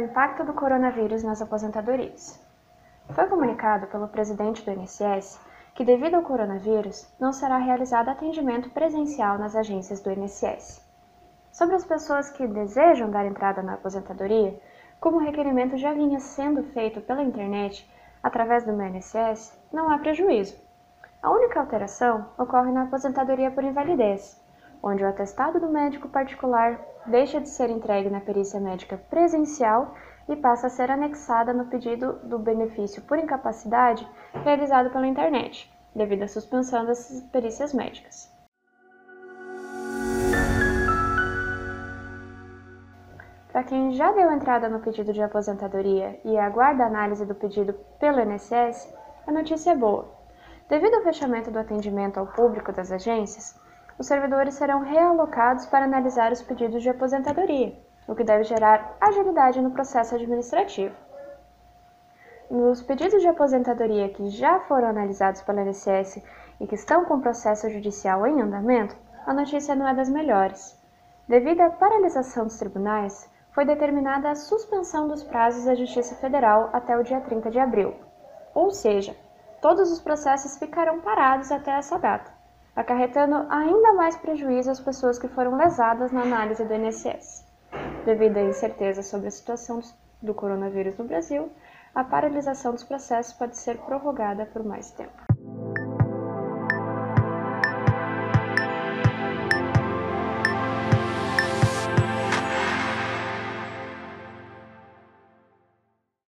Impacto do coronavírus nas aposentadorias. Foi comunicado pelo presidente do INSS que, devido ao coronavírus, não será realizado atendimento presencial nas agências do INSS. Sobre as pessoas que desejam dar entrada na aposentadoria, como o requerimento já vinha sendo feito pela internet através do INSS, não há prejuízo. A única alteração ocorre na aposentadoria por invalidez, onde o atestado do médico particular deixa de ser entregue na perícia médica presencial e passa a ser anexada no pedido do benefício por incapacidade realizado pela internet, devido à suspensão das perícias médicas. Para quem já deu entrada no pedido de aposentadoria e aguarda a análise do pedido pelo INSS, a notícia é boa. Devido ao fechamento do atendimento ao público das agências, os servidores serão realocados para analisar os pedidos de aposentadoria, o que deve gerar agilidade no processo administrativo. Nos pedidos de aposentadoria que já foram analisados pela INSS e que estão com processo judicial em andamento, a notícia não é das melhores. Devido à paralisação dos tribunais, foi determinada a suspensão dos prazos da Justiça Federal até o dia 30 de abril. Ou seja, todos os processos ficarão parados até essa data acarretando ainda mais prejuízo às pessoas que foram lesadas na análise do INSS. Devido à incerteza sobre a situação do coronavírus no Brasil, a paralisação dos processos pode ser prorrogada por mais tempo.